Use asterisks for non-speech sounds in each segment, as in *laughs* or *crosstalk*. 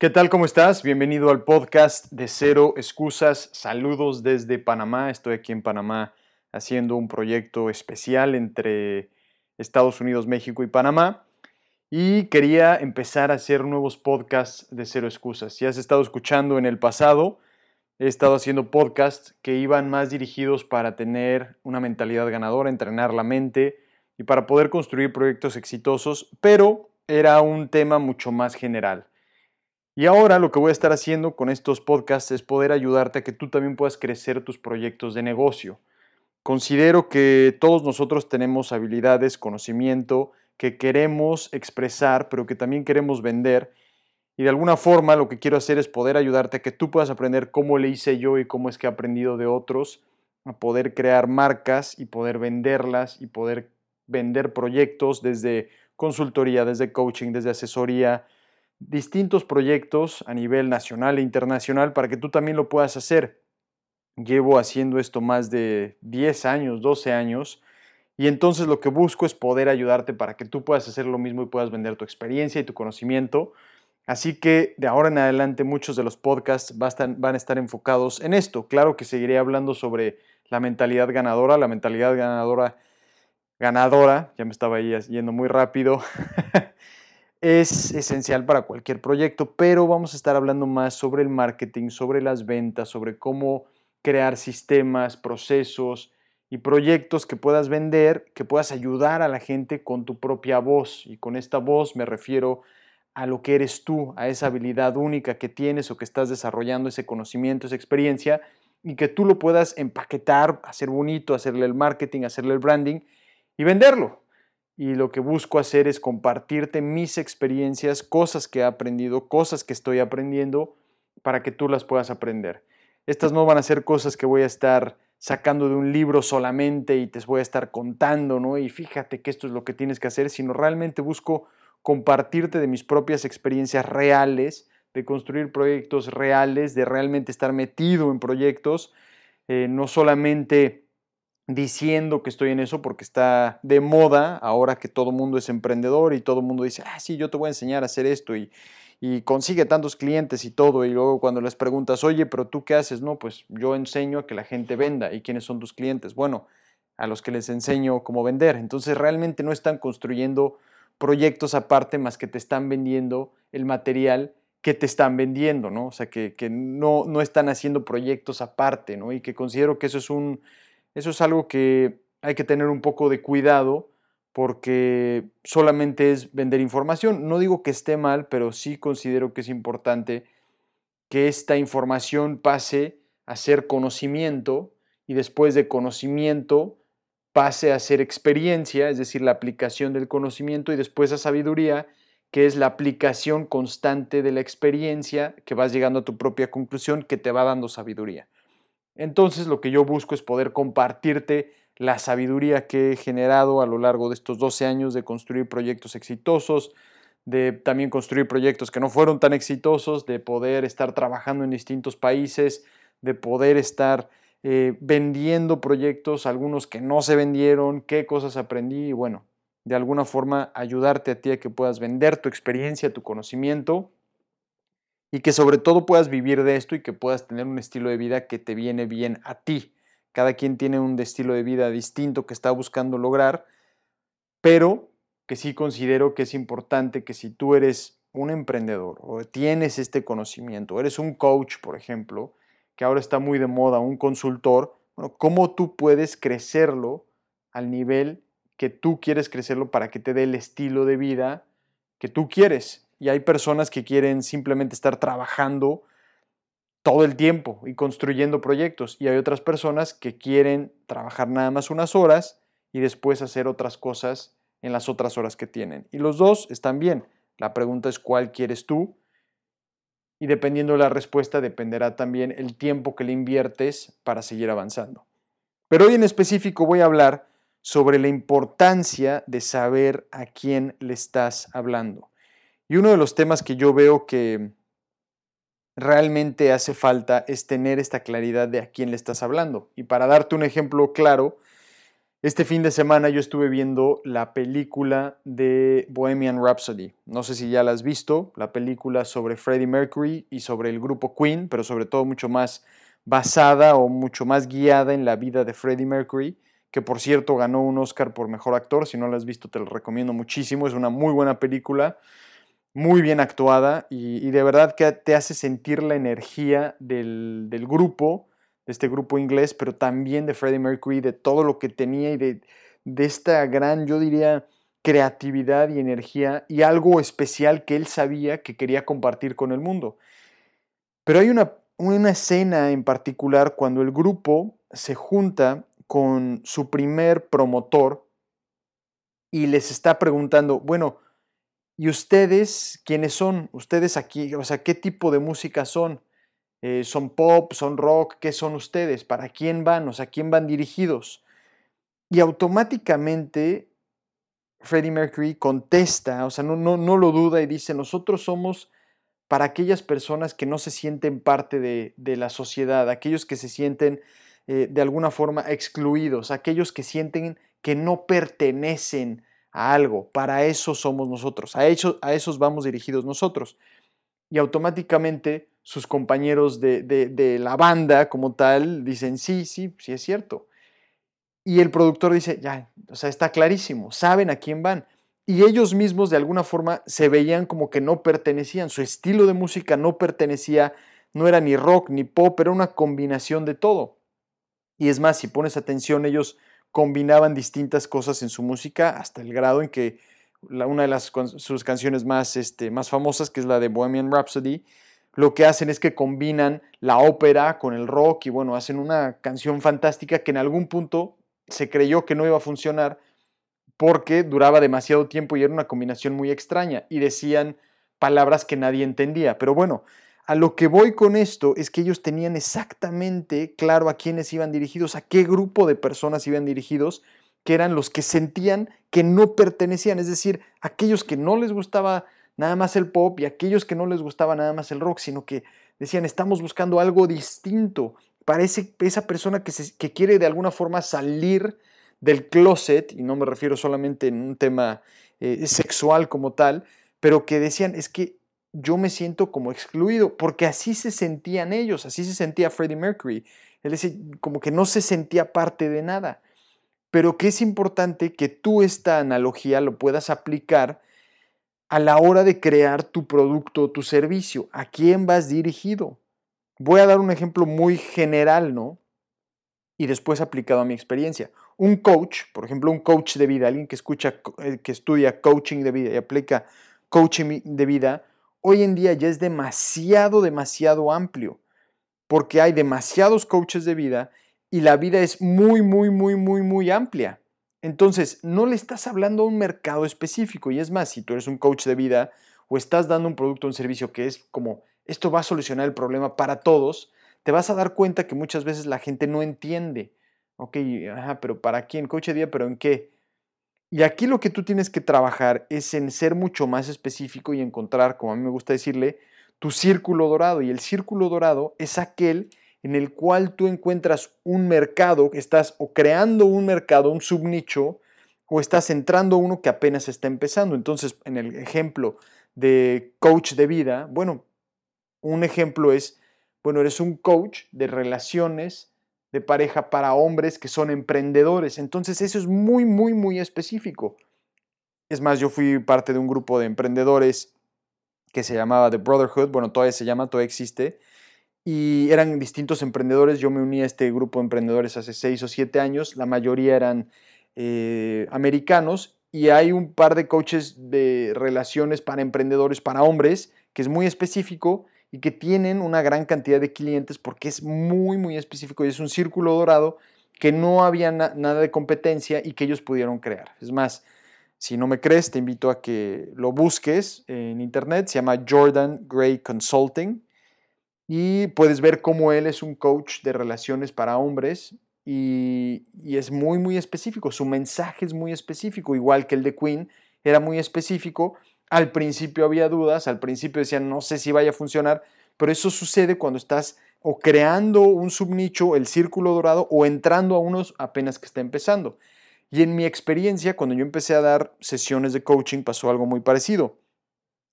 ¿Qué tal? ¿Cómo estás? Bienvenido al podcast de Cero Excusas. Saludos desde Panamá. Estoy aquí en Panamá haciendo un proyecto especial entre Estados Unidos, México y Panamá. Y quería empezar a hacer nuevos podcasts de Cero Excusas. Si has estado escuchando en el pasado, he estado haciendo podcasts que iban más dirigidos para tener una mentalidad ganadora, entrenar la mente y para poder construir proyectos exitosos, pero era un tema mucho más general. Y ahora lo que voy a estar haciendo con estos podcasts es poder ayudarte a que tú también puedas crecer tus proyectos de negocio. Considero que todos nosotros tenemos habilidades, conocimiento que queremos expresar, pero que también queremos vender. Y de alguna forma lo que quiero hacer es poder ayudarte a que tú puedas aprender cómo le hice yo y cómo es que he aprendido de otros, a poder crear marcas y poder venderlas y poder vender proyectos desde consultoría, desde coaching, desde asesoría, distintos proyectos a nivel nacional e internacional para que tú también lo puedas hacer. Llevo haciendo esto más de 10 años, 12 años, y entonces lo que busco es poder ayudarte para que tú puedas hacer lo mismo y puedas vender tu experiencia y tu conocimiento. Así que de ahora en adelante muchos de los podcasts van a estar enfocados en esto. Claro que seguiré hablando sobre la mentalidad ganadora, la mentalidad ganadora, ganadora, ya me estaba yendo muy rápido. *laughs* es esencial para cualquier proyecto, pero vamos a estar hablando más sobre el marketing, sobre las ventas, sobre cómo crear sistemas, procesos y proyectos que puedas vender, que puedas ayudar a la gente con tu propia voz. Y con esta voz me refiero a lo que eres tú, a esa habilidad única que tienes o que estás desarrollando, ese conocimiento, esa experiencia, y que tú lo puedas empaquetar, hacer bonito, hacerle el marketing, hacerle el branding y venderlo y lo que busco hacer es compartirte mis experiencias, cosas que he aprendido, cosas que estoy aprendiendo para que tú las puedas aprender. Estas no van a ser cosas que voy a estar sacando de un libro solamente y te voy a estar contando, ¿no? Y fíjate que esto es lo que tienes que hacer, sino realmente busco compartirte de mis propias experiencias reales, de construir proyectos reales, de realmente estar metido en proyectos, eh, no solamente diciendo que estoy en eso porque está de moda ahora que todo mundo es emprendedor y todo mundo dice, ah, sí, yo te voy a enseñar a hacer esto y, y consigue tantos clientes y todo. Y luego cuando les preguntas, oye, pero tú qué haces? No, pues yo enseño a que la gente venda. ¿Y quiénes son tus clientes? Bueno, a los que les enseño cómo vender. Entonces realmente no están construyendo proyectos aparte más que te están vendiendo el material que te están vendiendo, ¿no? O sea, que, que no, no están haciendo proyectos aparte, ¿no? Y que considero que eso es un eso es algo que hay que tener un poco de cuidado porque solamente es vender información. No digo que esté mal, pero sí considero que es importante que esta información pase a ser conocimiento y después de conocimiento pase a ser experiencia, es decir, la aplicación del conocimiento y después a sabiduría, que es la aplicación constante de la experiencia, que vas llegando a tu propia conclusión, que te va dando sabiduría. Entonces lo que yo busco es poder compartirte la sabiduría que he generado a lo largo de estos 12 años de construir proyectos exitosos, de también construir proyectos que no fueron tan exitosos, de poder estar trabajando en distintos países, de poder estar eh, vendiendo proyectos, algunos que no se vendieron, qué cosas aprendí y bueno, de alguna forma ayudarte a ti a que puedas vender tu experiencia, tu conocimiento y que sobre todo puedas vivir de esto y que puedas tener un estilo de vida que te viene bien a ti. Cada quien tiene un estilo de vida distinto que está buscando lograr, pero que sí considero que es importante que si tú eres un emprendedor o tienes este conocimiento, eres un coach, por ejemplo, que ahora está muy de moda, un consultor, bueno, ¿cómo tú puedes crecerlo al nivel que tú quieres crecerlo para que te dé el estilo de vida que tú quieres? Y hay personas que quieren simplemente estar trabajando todo el tiempo y construyendo proyectos y hay otras personas que quieren trabajar nada más unas horas y después hacer otras cosas en las otras horas que tienen. Y los dos están bien. La pregunta es cuál quieres tú y dependiendo de la respuesta dependerá también el tiempo que le inviertes para seguir avanzando. Pero hoy en específico voy a hablar sobre la importancia de saber a quién le estás hablando. Y uno de los temas que yo veo que realmente hace falta es tener esta claridad de a quién le estás hablando. Y para darte un ejemplo claro, Este fin de semana yo estuve viendo la película de Bohemian Rhapsody. No sé si ya la has visto, la película sobre Freddie Mercury y sobre el grupo Queen, pero sobre todo mucho más basada o mucho más guiada en la vida de Freddie Mercury, que por cierto ganó un Oscar por Mejor Actor. Si no la has visto te lo recomiendo muchísimo. Es una muy buena película, muy bien actuada y, de verdad que te hace sentir la energía del, del grupo de este grupo inglés, pero también de Freddie Mercury, de todo lo que tenía y de, de esta gran, yo diría, creatividad y energía y algo especial que él sabía que quería compartir con el mundo. Pero hay una, una escena en particular cuando el grupo se junta con su primer promotor y les está preguntando, bueno, ¿y ustedes quiénes son? ¿Ustedes aquí? O sea, ¿qué tipo de música son? Eh, son pop, son rock, ¿qué son ustedes? ¿Para quién van? O sea, ¿a quién van dirigidos? Y automáticamente Freddie Mercury contesta, o sea, no, no, no lo duda y dice, nosotros somos para aquellas personas que no se sienten parte de, la sociedad, aquellos que se sienten eh, de alguna forma excluidos, aquellos que sienten que no pertenecen a algo, para eso somos nosotros, a, a esos vamos dirigidos nosotros. Y automáticamente sus compañeros de, la banda como tal dicen, sí, sí, sí es cierto. Y el productor dice, ya, o sea, está clarísimo, saben a quién van. Y ellos mismos de alguna forma se veían como que no pertenecían, su estilo de música no pertenecía, no era ni rock ni pop, era una combinación de todo. Y es más, si pones atención, ellos combinaban distintas cosas en su música hasta el grado en que una de las, sus canciones más, este, más famosas, que es la de Bohemian Rhapsody, lo que hacen es que combinan la ópera con el rock y bueno, hacen una canción fantástica que en algún punto se creyó que no iba a funcionar porque duraba demasiado tiempo y era una combinación muy extraña y decían palabras que nadie entendía. Pero bueno, a lo que voy con esto es que ellos tenían exactamente claro a quiénes iban dirigidos, a qué grupo de personas iban dirigidos, que eran los que sentían que no pertenecían, es decir, aquellos que no les gustaba nada más el pop y aquellos que no les gustaba nada más el rock, sino que decían, estamos buscando algo distinto para esa persona que, quiere de alguna forma salir del closet, y no me refiero solamente en un tema eh, sexual como tal, pero que decían, es que yo me siento como excluido, porque así se sentían ellos, así se sentía Freddie Mercury. Él decía, como que no se sentía parte de nada. Pero que es importante que tú esta analogía lo puedas aplicar a la hora de crear tu producto o tu servicio. ¿A quién vas dirigido? Voy a dar un ejemplo muy general, ¿no? Y después aplicado a mi experiencia. Un coach, por ejemplo, un coach de vida, alguien que escucha, eh, que estudia coaching de vida y aplica coaching de vida, hoy en día ya es demasiado, demasiado amplio, porque hay demasiados coaches de vida y la vida es muy, muy, muy, muy, muy amplia. Entonces, no le estás hablando a un mercado específico. Y es más, si tú eres un coach de vida o estás dando un producto o un servicio que es como, esto va a solucionar el problema para todos, te vas a dar cuenta que muchas veces la gente no entiende. Ok, ajá, pero ¿para quién? Coach de vida, pero ¿en qué? Y aquí lo que tú tienes que trabajar es en ser mucho más específico y encontrar, como a mí me gusta decirle, tu círculo dorado. Y el círculo dorado es aquel en el cual tú encuentras un mercado, estás o creando un mercado, un subnicho, o estás entrando uno que apenas está empezando. Entonces, en el ejemplo de coach de vida, bueno, un ejemplo es, bueno, eres un coach de relaciones de pareja para hombres que son emprendedores. Entonces, eso es muy, muy, muy específico. Es más, yo fui parte de un grupo de emprendedores que se llamaba The Brotherhood, bueno, todavía se llama, todavía existe, y eran distintos emprendedores. Yo me uní a este grupo de emprendedores hace seis o siete años, la mayoría eran eh, americanos y hay un par de coaches de relaciones para emprendedores, para hombres, que es muy específico y que tienen una gran cantidad de clientes porque es muy, muy específico y es un círculo dorado que no había nada de competencia y que ellos pudieron crear. Es más, si no me crees, te invito a que lo busques en internet, se llama Jordan Gray Consulting y puedes ver cómo él es un coach de relaciones para hombres y, es muy, muy específico. Su mensaje es muy específico, igual que el de Queen, era muy específico. Al principio había dudas, al principio decían, no sé si vaya a funcionar, pero eso sucede cuando estás o creando un subnicho, el círculo dorado, o entrando a unos apenas que está empezando. Y en mi experiencia, cuando yo empecé a dar sesiones de coaching, pasó algo muy parecido.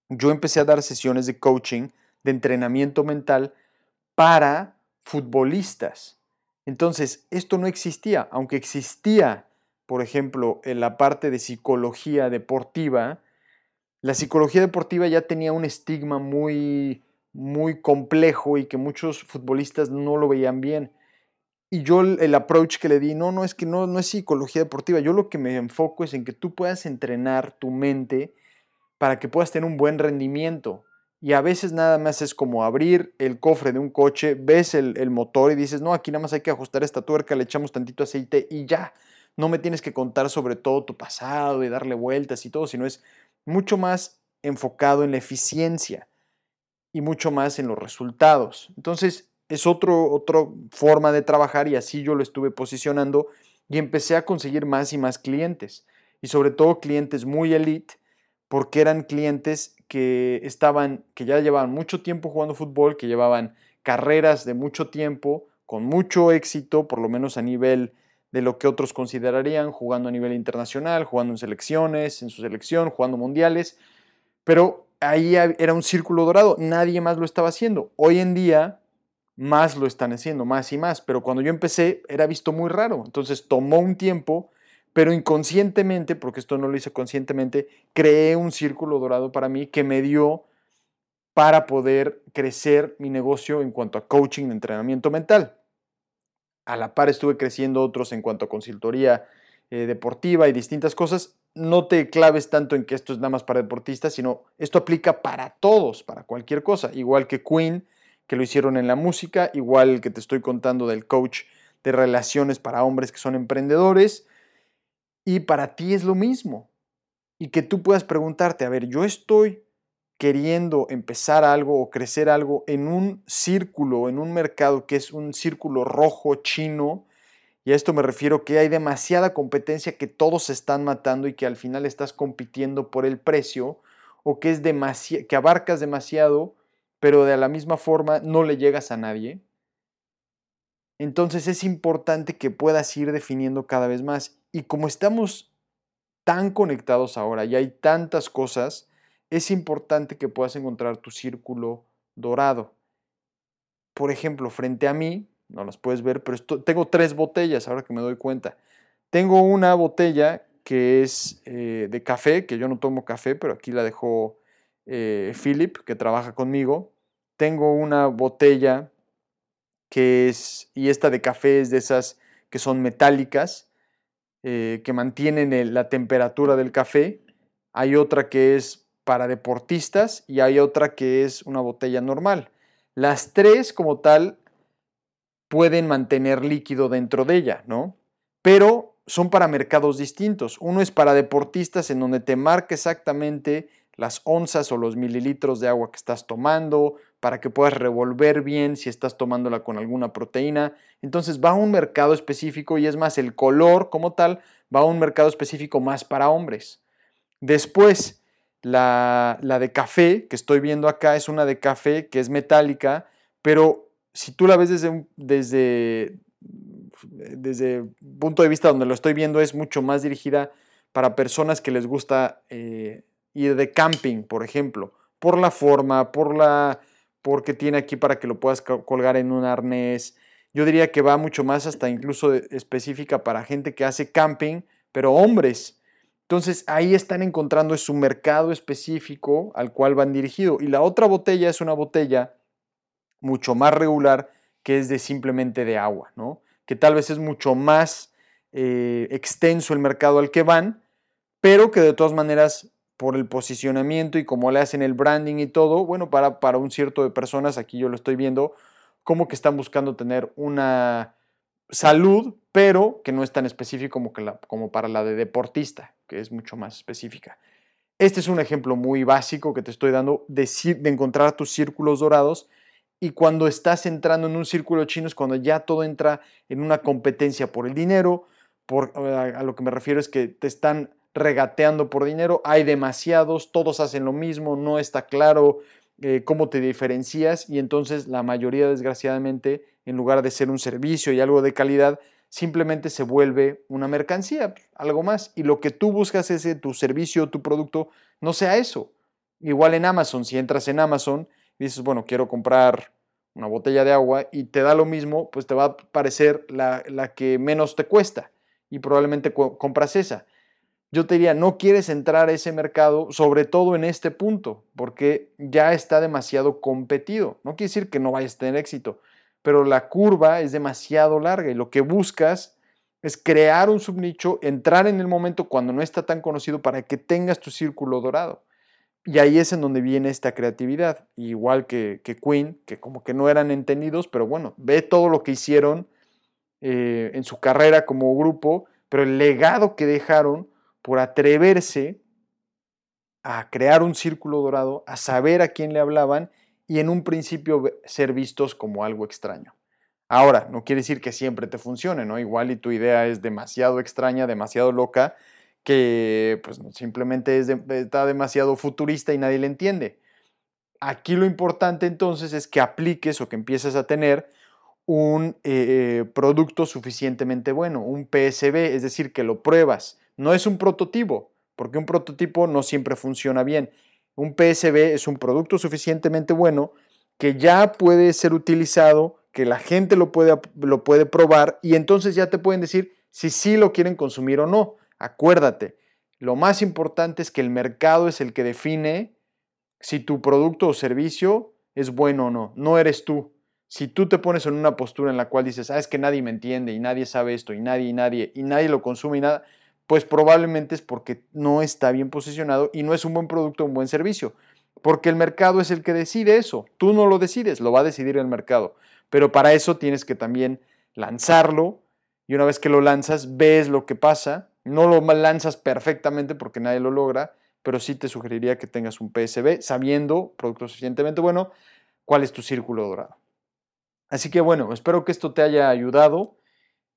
Yo empecé a dar sesiones de coaching, de entrenamiento mental para futbolistas. Entonces, esto no existía, aunque existía, por ejemplo, en la parte de psicología deportiva, la psicología deportiva ya tenía un estigma muy, muy complejo y que muchos futbolistas no lo veían bien. Y yo el approach que le di, no, no es que no, no es psicología deportiva, yo lo que me enfoco es en que tú puedas entrenar tu mente para que puedas tener un buen rendimiento. Y a veces nada más es como abrir el cofre de un coche, ves el, el motor y dices, no, aquí nada más hay que ajustar esta tuerca, le echamos tantito aceite y ya. No me tienes que contar sobre todo tu pasado y darle vueltas y todo, sino es mucho más enfocado en la eficiencia y mucho más en los resultados. Entonces, es otro, otra forma de trabajar y así yo lo estuve posicionando y empecé a conseguir más y más clientes y sobre todo clientes muy elite porque eran clientes que estaban, que ya llevaban mucho tiempo jugando fútbol, que llevaban carreras de mucho tiempo, con mucho éxito, por lo menos a nivel de lo que otros considerarían, jugando a nivel internacional, jugando en selecciones, en su selección, jugando mundiales, pero ahí era un círculo dorado, nadie más lo estaba haciendo. Hoy en día más lo están haciendo, más y más, pero cuando yo empecé era visto muy raro, entonces tomó un tiempo, pero inconscientemente, porque esto no lo hice conscientemente, creé un círculo dorado para mí que me dio para poder crecer mi negocio en cuanto a coaching, entrenamiento mental. A la par estuve creciendo otros en cuanto a consultoría eh, deportiva y distintas cosas. No te claves tanto en que esto es nada más para deportistas, sino esto aplica para todos, para cualquier cosa. Igual que Queen, que lo hicieron en la música, igual que te estoy contando del coach de relaciones para hombres que son emprendedores. Y para ti es lo mismo. Y que tú puedas preguntarte, a ver, yo estoy queriendo empezar algo o crecer algo en un círculo, en un mercado que es un círculo rojo chino, y a esto me refiero que hay demasiada competencia que todos se están matando y que al final estás compitiendo por el precio, o que, es que abarcas demasiado, pero de la misma forma no le llegas a nadie. Entonces es importante que puedas ir definiendo cada vez más. Y como estamos tan conectados ahora y hay tantas cosas, es importante que puedas encontrar tu círculo dorado. Por ejemplo, frente a mí, no las puedes ver, pero tengo tres botellas ahora que me doy cuenta. Tengo una botella que es eh, de café, que yo no tomo café, pero aquí la dejó eh, Philip, que trabaja conmigo. Tengo una botella que es, y esta de café es de esas que son metálicas, eh, que mantienen la temperatura del café. Hay otra que es para deportistas y hay otra que es una botella normal. Las tres como tal pueden mantener líquido dentro de ella, ¿no? Pero son para mercados distintos. Uno es para deportistas en donde te marca exactamente las onzas o los mililitros de agua que estás tomando, para que puedas revolver bien si estás tomándola con alguna proteína. Entonces va a un mercado específico y es más, el color como tal va a un mercado específico más para hombres. Después, la, de café que estoy viendo acá es una de café que es metálica, pero si tú la ves desde, desde, desde punto de vista donde lo estoy viendo, es mucho más dirigida para personas que les gusta eh, ir de camping, por ejemplo, por la forma, por la porque tiene aquí para que lo puedas colgar en un arnés. Yo diría que va mucho más hasta incluso específica para gente que hace camping, pero hombres. Entonces ahí están encontrando su mercado específico al cual van dirigido. Y la otra botella es una botella mucho más regular que es de simplemente de agua, ¿no? Que tal vez es mucho más eh, extenso el mercado al que van, pero que de todas maneras por el posicionamiento y como le hacen el branding y todo, bueno, para, para un cierto de personas, aquí yo lo estoy viendo, como que están buscando tener una salud, pero que no es tan específico como, que como para la de deportista que es mucho más específica. Este es un ejemplo muy básico que te estoy dando de, de encontrar tus círculos dorados y cuando estás entrando en un círculo chino es cuando ya todo entra en una competencia por el dinero, por, a lo que me refiero es que te están regateando por dinero, hay demasiados, todos hacen lo mismo, no está claro eh, cómo te diferencias y entonces la mayoría desgraciadamente en lugar de ser un servicio y algo de calidad simplemente se vuelve una mercancía, algo más. Y lo que tú buscas es que tu servicio, tu producto, no sea eso. Igual en Amazon, si entras en Amazon y dices, bueno, quiero comprar una botella de agua y te da lo mismo, pues te va a parecer la, la que menos te cuesta y probablemente compras esa. Yo te diría, no quieres entrar a ese mercado, sobre todo en este punto, porque ya está demasiado competido. No quiere decir que no vayas a tener éxito, pero la curva es demasiado larga y lo que buscas es crear un subnicho, entrar en el momento cuando no está tan conocido para que tengas tu círculo dorado. Y ahí es en donde viene esta creatividad, igual que, Queen, que como que no eran entendidos, pero bueno, ve todo lo que hicieron eh, en su carrera como grupo, pero el legado que dejaron por atreverse a crear un círculo dorado, a saber a quién le hablaban y en un principio ser vistos como algo extraño. Ahora, no quiere decir que siempre te funcione, ¿no? Igual y tu idea es demasiado extraña, demasiado loca, que pues simplemente es está demasiado futurista y nadie le entiende. Aquí lo importante entonces es que apliques o que empieces a tener un eh, producto suficientemente bueno, un PSB, es decir, que lo pruebas. No es un prototipo, porque un prototipo no siempre funciona bien. Un PSB es un producto suficientemente bueno que ya puede ser utilizado, que la gente lo puede, lo puede probar y entonces ya te pueden decir si sí lo quieren consumir o no. Acuérdate, lo más importante es que el mercado es el que define si tu producto o servicio es bueno o no, no eres tú. Si tú te pones en una postura en la cual dices, ah, es que nadie me entiende y nadie sabe esto y nadie y nadie y nadie lo consume y nada, pues probablemente es porque no está bien posicionado y no es un buen producto o un buen servicio. Porque el mercado es el que decide eso. Tú no lo decides, lo va a decidir el mercado. Pero para eso tienes que también lanzarlo y una vez que lo lanzas, ves lo que pasa no lo lanzas perfectamente porque nadie lo logra, pero sí te sugeriría que tengas un PSB sabiendo, producto suficientemente bueno, cuál es tu círculo dorado. Así que bueno, espero que esto te haya ayudado,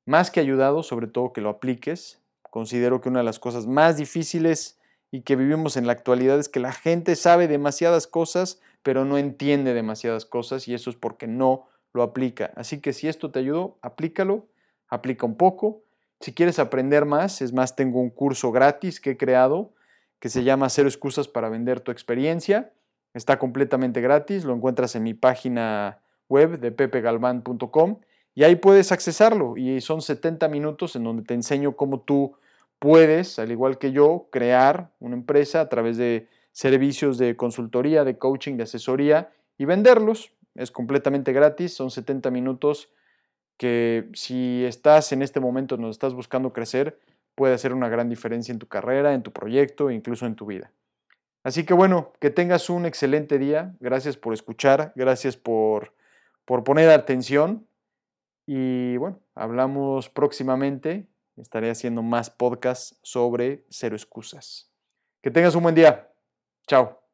más que ayudado, sobre todo que lo apliques. Considero que una de las cosas más difíciles y que vivimos en la actualidad es que la gente sabe demasiadas cosas, pero no entiende demasiadas cosas y eso es porque no lo aplica. Así que si esto te ayudó, aplícalo, aplica un poco si quieres aprender más, es más, tengo un curso gratis que he creado que se llama Cero excusas para vender tu experiencia. Está completamente gratis, lo encuentras en mi página web de pepegalvan.com y ahí puedes accesarlo y son 70 minutos en donde te enseño cómo tú puedes, al igual que yo, crear una empresa a través de servicios de consultoría, de coaching, de asesoría y venderlos. Es completamente gratis, son 70 minutos que si estás en este momento, nos estás buscando crecer, puede hacer una gran diferencia en tu carrera, en tu proyecto e incluso en tu vida. Así que bueno, que tengas un excelente día. Gracias por escuchar, gracias por, por poner atención. Y bueno, hablamos próximamente. Estaré haciendo más podcasts sobre cero excusas. Que tengas un buen día. Chao.